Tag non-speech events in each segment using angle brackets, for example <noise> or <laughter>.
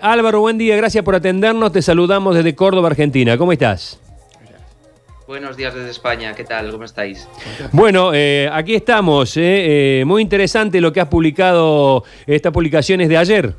Álvaro, buen día, gracias por atendernos. Te saludamos desde Córdoba, Argentina. ¿Cómo estás? Buenos días desde España, ¿qué tal? ¿Cómo estáis? Bueno, eh, aquí estamos. eh, eh, muy interesante lo que has publicado, estas publicaciones de ayer.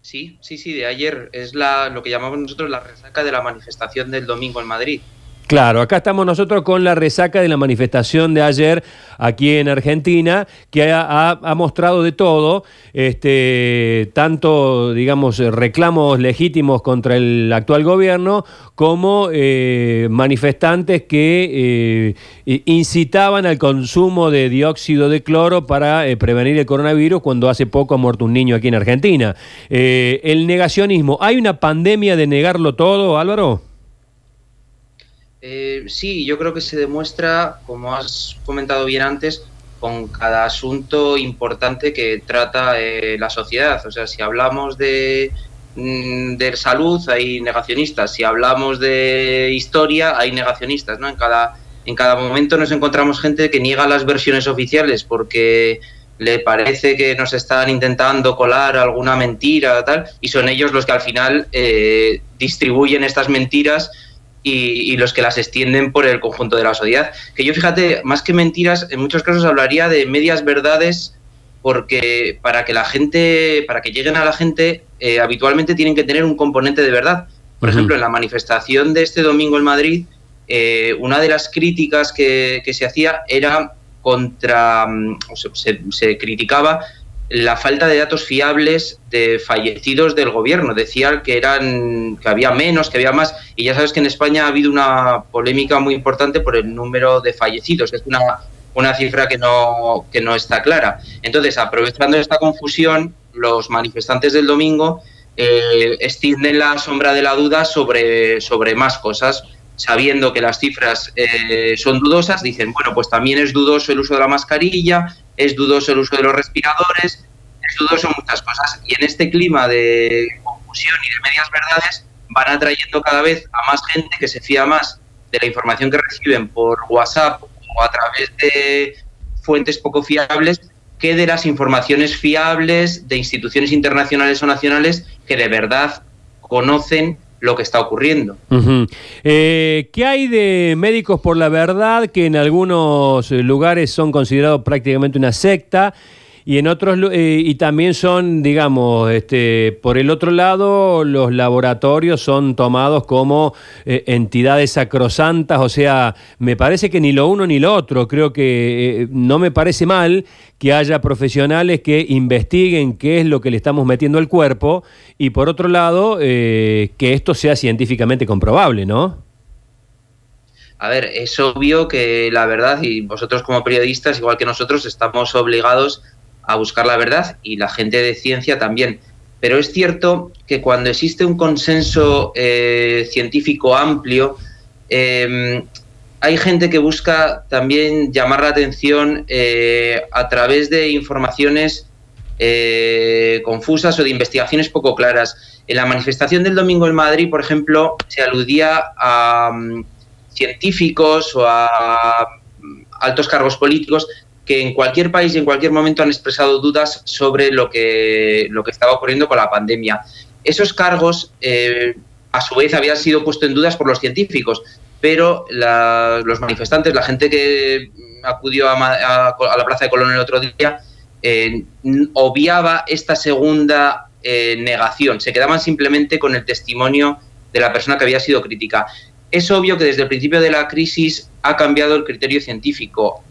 Sí, sí, sí, de ayer es la, lo que llamamos nosotros la resaca de la manifestación del domingo en Madrid. Claro, acá estamos nosotros con la resaca de la manifestación de ayer aquí en Argentina, que ha, mostrado de todo, este, tanto, digamos, reclamos legítimos contra el actual gobierno, como eh, manifestantes que eh, incitaban al consumo de dióxido de cloro para eh, prevenir el coronavirus, cuando hace poco ha muerto un niño aquí en Argentina. Eh, el negacionismo, ¿hay una pandemia de negarlo todo, Álvaro? Eh, sí, yo creo que se demuestra, como has comentado bien antes, con cada asunto importante que trata eh, la sociedad. O sea, si hablamos de, mm, de salud, hay negacionistas. Si hablamos de historia, hay negacionistas. ¿no? En, cada, en cada momento nos encontramos gente que niega las versiones oficiales porque le parece que nos están intentando colar alguna mentira, tal, y son ellos los que al final eh, distribuyen estas mentiras y, y los que las extienden por el conjunto de la sociedad. Que yo, fíjate, más que mentiras, en muchos casos hablaría de medias verdades, porque para que la gente, para que lleguen a la gente, eh, habitualmente tienen que tener un componente de verdad. Por ejemplo, en la manifestación de este domingo en Madrid, eh, una de las críticas que, que se hacía era contra, mm, o se, se- se criticaba la falta de datos fiables de fallecidos del gobierno. Decían que eran que había menos, que había más, y ya sabes que en España ha habido una polémica muy importante por el número de fallecidos. Es una, una cifra que no, que no está clara. Entonces, aprovechando esta confusión, los manifestantes del domingo eh, extienden la sombra de la duda sobre, sobre más cosas. Sabiendo que las cifras eh, son dudosas, dicen, bueno, pues también es dudoso el uso de la mascarilla, es dudoso el uso de los respiradores, dudoso muchas cosas. Y en este clima de confusión y de medias verdades van atrayendo cada vez a más gente que se fía más de la información que reciben por WhatsApp o a través de fuentes poco fiables que de las informaciones fiables de instituciones internacionales o nacionales que de verdad conocen lo que está ocurriendo. Eh, ¿Qué hay de médicos por la verdad que en algunos lugares son considerados prácticamente una secta y en otros eh, y también son, digamos, este, por el otro lado, los laboratorios son tomados como eh, entidades sacrosantas, o sea, me parece que ni lo uno ni lo otro. Creo que eh, no me parece mal que haya profesionales que investiguen qué es lo que le estamos metiendo al cuerpo y por otro lado, eh, que esto sea científicamente comprobable, ¿no? A ver, es obvio que la verdad, y vosotros como periodistas, igual que nosotros, estamos obligados a buscar la verdad y la gente de ciencia también. Pero es cierto que cuando existe un consenso eh, científico amplio, eh, hay gente que busca también llamar la atención eh, a través de informaciones eh, confusas o de investigaciones poco claras. En la manifestación del domingo en Madrid, por ejemplo, se aludía a mm, científicos o a mm, altos cargos políticos que en cualquier país y en cualquier momento han expresado dudas sobre lo que, lo que estaba ocurriendo con la pandemia. Esos cargos, eh, a su vez, habían sido puestos en dudas por los científicos, pero los manifestantes, la gente que acudió a, a- la Plaza de Colón el otro día, eh, obviaba esta segunda eh, negación. Se quedaban simplemente con el testimonio de la persona que había sido crítica. Es obvio que desde el principio de la crisis ha cambiado el criterio científico.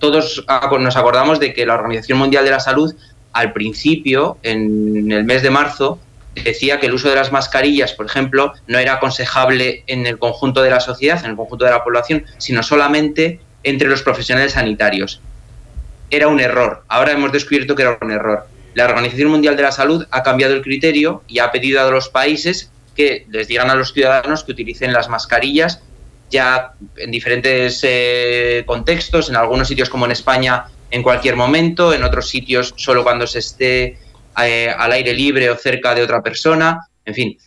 Todos nos acordamos de que la Organización Mundial de la Salud, al principio, en el mes de marzo, decía que el uso de las mascarillas, por ejemplo, no era aconsejable en el conjunto de la sociedad, en el conjunto de la población, sino solamente entre los profesionales sanitarios. Era un error. Ahora hemos descubierto que era un error. La Organización Mundial de la Salud ha cambiado el criterio y ha pedido a los países que les digan a los ciudadanos que utilicen las mascarillas ya en diferentes eh, contextos, en algunos sitios como en España en cualquier momento, en otros sitios solo cuando se esté eh, al aire libre o cerca de otra persona, en fin.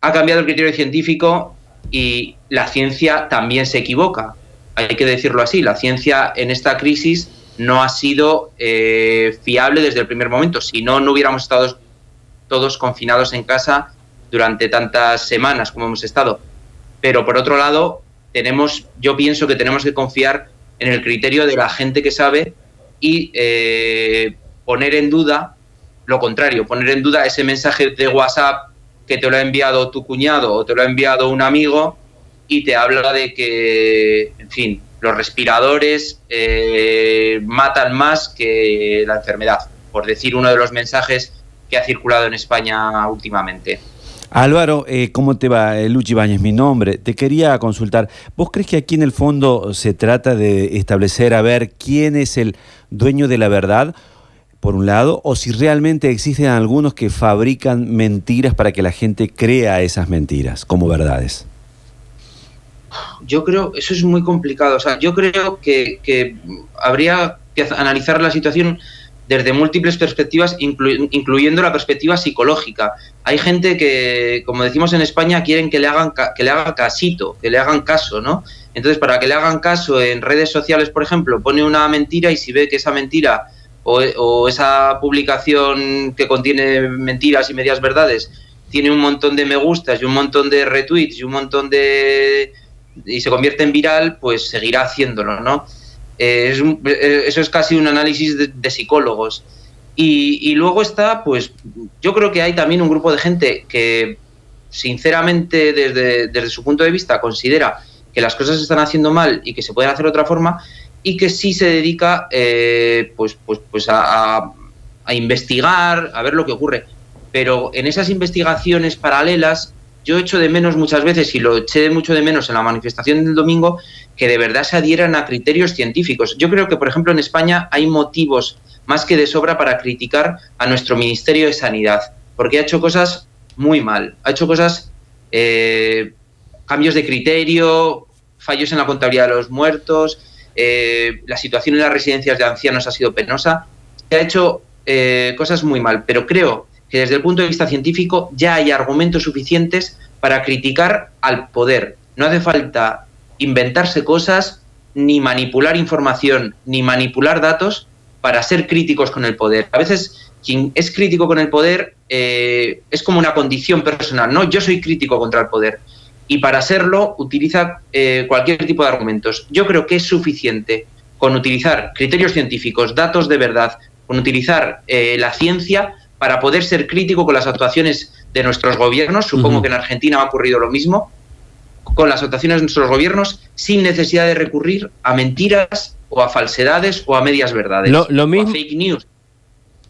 Ha cambiado el criterio científico y la ciencia también se equivoca. Hay que decirlo así, la ciencia en esta crisis no ha sido eh, fiable desde el primer momento. Si no, no hubiéramos estado todos confinados en casa durante tantas semanas como hemos estado. Pero por otro lado, tenemos, yo pienso que tenemos que confiar en el criterio de la gente que sabe y eh, poner en duda lo contrario, poner en duda ese mensaje de WhatsApp que te lo ha enviado tu cuñado o te lo ha enviado un amigo y te habla de que, en fin, los respiradores eh, matan más que la enfermedad, por decir uno de los mensajes que ha circulado en España últimamente. Álvaro, eh, ¿cómo te va? Eh, Luchi Bañez, mi nombre. Te quería consultar. ¿Vos crees que aquí en el fondo se trata de establecer a ver quién es el dueño de la verdad, por un lado, o si realmente existen algunos que fabrican mentiras para que la gente crea esas mentiras como verdades? Yo creo, eso es muy complicado. O sea, yo creo que, que habría que analizar la situación desde múltiples perspectivas, incluyendo la perspectiva psicológica. Hay gente que, como decimos en España, quieren que le hagan que le haga casito, que le hagan caso, ¿no? Entonces, para que le hagan caso en redes sociales, por ejemplo, pone una mentira y si ve que esa mentira o, o esa publicación que contiene mentiras y medias verdades tiene un montón de me gustas y un montón de retweets y un montón de y se convierte en viral, pues seguirá haciéndolo, ¿no? Eh, eh, eso es casi un análisis de, psicólogos. Y, luego está, pues yo creo que hay también un grupo de gente que sinceramente desde, desde su punto de vista considera que las cosas se están haciendo mal y que se pueden hacer de otra forma y que sí se dedica eh, pues, pues, pues a, a, investigar, a ver lo que ocurre. Pero en esas investigaciones paralelas yo echo de menos muchas veces, y lo eché mucho de menos en la manifestación del domingo, que de verdad se adhieran a criterios científicos. Yo creo que, por ejemplo, en España hay motivos más que de sobra para criticar a nuestro Ministerio de Sanidad, porque ha hecho cosas muy mal, ha hecho cosas, eh, cambios de criterio, fallos en la contabilidad de los muertos, eh, la situación en las residencias de ancianos ha sido penosa, se ha hecho eh, cosas muy mal, pero creo que desde el punto de vista científico ya hay argumentos suficientes para criticar al poder. No hace falta inventarse cosas, ni manipular información, ni manipular datos para ser críticos con el poder. A veces quien es crítico con el poder eh, es como una condición personal, ¿no? Yo soy crítico contra el poder. Y para serlo utiliza eh, cualquier tipo de argumentos. Yo creo que es suficiente con utilizar criterios científicos, datos de verdad, con utilizar eh, la ciencia para poder ser crítico con las actuaciones de nuestros gobiernos. Supongo que en Argentina ha ocurrido lo mismo con las actuaciones de nuestros gobiernos sin necesidad de recurrir a mentiras o a falsedades o a medias verdades lo, mismo, o a fake news.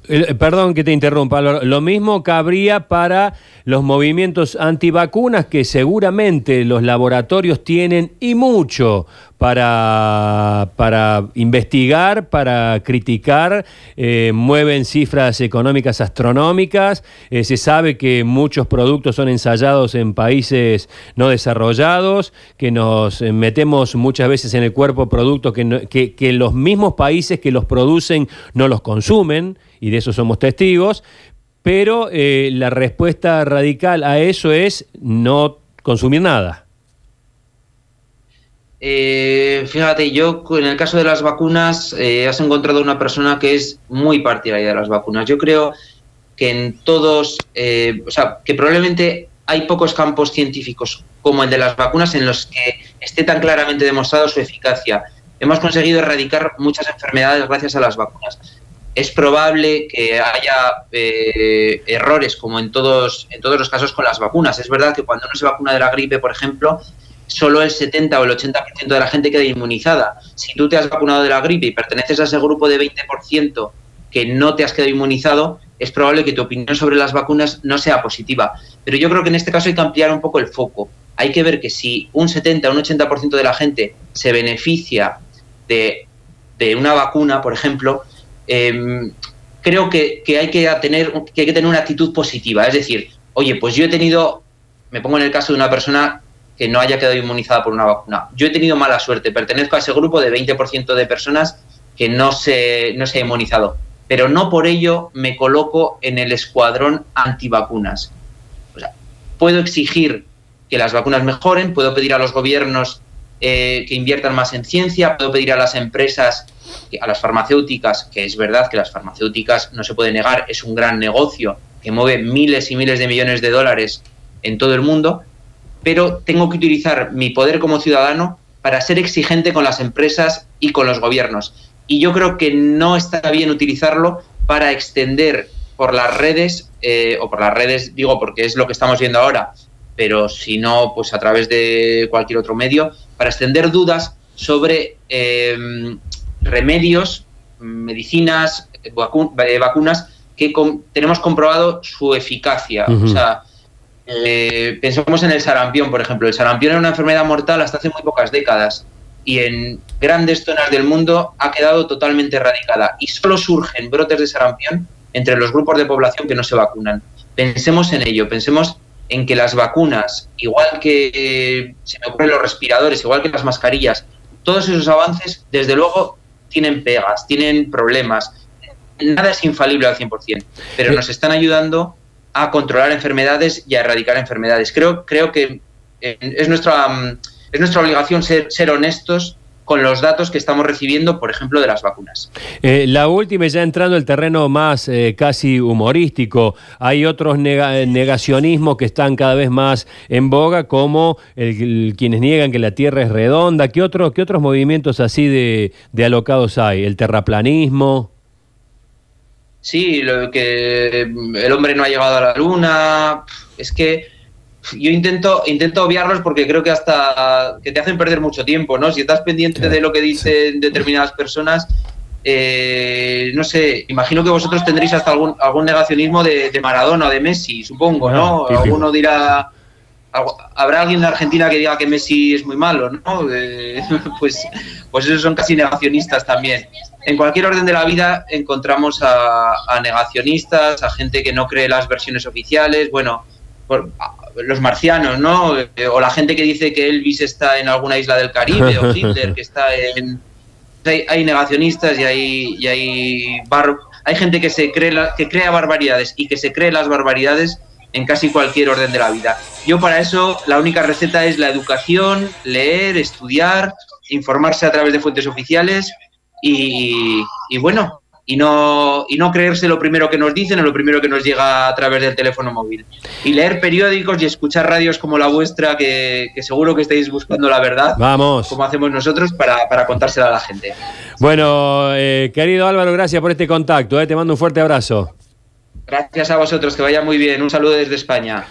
Eh, perdón que te interrumpa, lo mismo cabría para los movimientos antivacunas que seguramente los laboratorios tienen y mucho para, para investigar, para criticar, eh, mueven cifras económicas astronómicas, eh, se sabe que muchos productos son ensayados en países no desarrollados, que nos metemos muchas veces en el cuerpo productos que, los mismos países que los producen no los consumen y de eso somos testigos, pero eh, la respuesta radical a eso es no consumir nada. Eh, fíjate, yo en el caso de las vacunas eh, has encontrado una persona que es muy partidaria de las vacunas. Yo creo que en todos, o sea, que probablemente hay pocos campos científicos como el de las vacunas en los que esté tan claramente demostrado su eficacia. Hemos conseguido erradicar muchas enfermedades gracias a las vacunas es probable que haya eh, errores, como en todos, en todos los casos con las vacunas. Es verdad que cuando uno se vacuna de la gripe, por ejemplo, solo el 70 o el 80% de la gente queda inmunizada. Si tú te has vacunado de la gripe y perteneces a ese grupo de 20% que no te has quedado inmunizado, es probable que tu opinión sobre las vacunas no sea positiva. Pero yo creo que en este caso hay que ampliar un poco el foco. Hay que ver que si un 70 o un 80% de la gente se beneficia de, de una vacuna, por ejemplo, Em, creo que, hay que, tener, que hay que tener una actitud positiva. Es decir, oye, pues yo he tenido, me pongo en el caso de una persona que no haya quedado inmunizada por una vacuna. Yo he tenido mala suerte, pertenezco a ese grupo de 20% de personas que no se, no se ha inmunizado, pero no por ello me coloco en el escuadrón antivacunas. O sea, puedo exigir que las vacunas mejoren, puedo pedir a los gobiernos eh, que inviertan más en ciencia, puedo pedir a las empresas a las farmacéuticas, que es verdad que las farmacéuticas, no se puede negar, es un gran negocio que mueve miles y miles de millones de dólares en todo el mundo, pero tengo que utilizar mi poder como ciudadano para ser exigente con las empresas y con los gobiernos. Y yo creo que no está bien utilizarlo para extender por las redes, eh, o por las redes digo porque es lo que estamos viendo ahora, pero si no, pues a través de cualquier otro medio, para extender dudas sobre eh, remedios, medicinas, eh, vacunas que tenemos comprobado su eficacia. O sea, eh, pensamos en el sarampión, por ejemplo. El sarampión era una enfermedad mortal hasta hace muy pocas décadas y en grandes zonas del mundo ha quedado totalmente erradicada y solo surgen brotes de sarampión entre los grupos de población que no se vacunan. Pensemos en ello, pensemos en que las vacunas, igual que se me ocurren los respiradores, igual que las mascarillas, todos esos avances, desde luego, tienen pegas, tienen problemas. Nada es infalible al 100%, pero nos están ayudando a controlar enfermedades y a erradicar enfermedades. Creo, creo que eh, es nuestra, mm, es nuestra obligación ser, ser honestos con los datos que estamos recibiendo, por ejemplo, de las vacunas. Eh, la última, ya entrando el terreno más eh, casi humorístico, hay otros negacionismos que están cada vez más en boga, como el, quienes niegan que la Tierra es redonda. ¿Qué, otros qué otros movimientos así de, de alocados hay? ¿El terraplanismo? Sí, lo que el hombre no ha llegado a la Luna. Es que yo intento, intento obviarlos porque creo que hasta que te hacen perder mucho tiempo, ¿no? Si estás pendiente de lo que dicen determinadas personas, eh, no sé, imagino que vosotros tendréis hasta algún, algún negacionismo de, Maradona o de Messi, supongo, ¿no? Alguno dirá, habrá alguien en Argentina que diga que Messi es muy malo, ¿no? Eh, <laughs> pues, pues esos son casi negacionistas también. En cualquier orden de la vida encontramos a, a negacionistas, a gente que no cree las versiones oficiales, bueno, por, los marcianos, ¿no? Eh, o la gente que dice que Elvis está en alguna isla del Caribe o <laughs> Hitler que está en... Hay, negacionistas y hay, y hay, hay gente que, se cree que crea barbaridades y que se cree las barbaridades en casi cualquier orden de la vida. Yo para eso la única receta es la educación, leer, estudiar, informarse a través de fuentes oficiales y, y bueno, y no, y no creerse lo primero que nos dicen o lo primero que nos llega a través del teléfono móvil. Y leer periódicos y escuchar radios como la vuestra, que, seguro que estáis buscando la verdad. Vamos. Como hacemos nosotros para, para contársela a la gente. Bueno, eh, querido Álvaro, gracias por este contacto. Eh. Te mando un fuerte abrazo. Gracias a vosotros, que vaya muy bien. Un saludo desde España.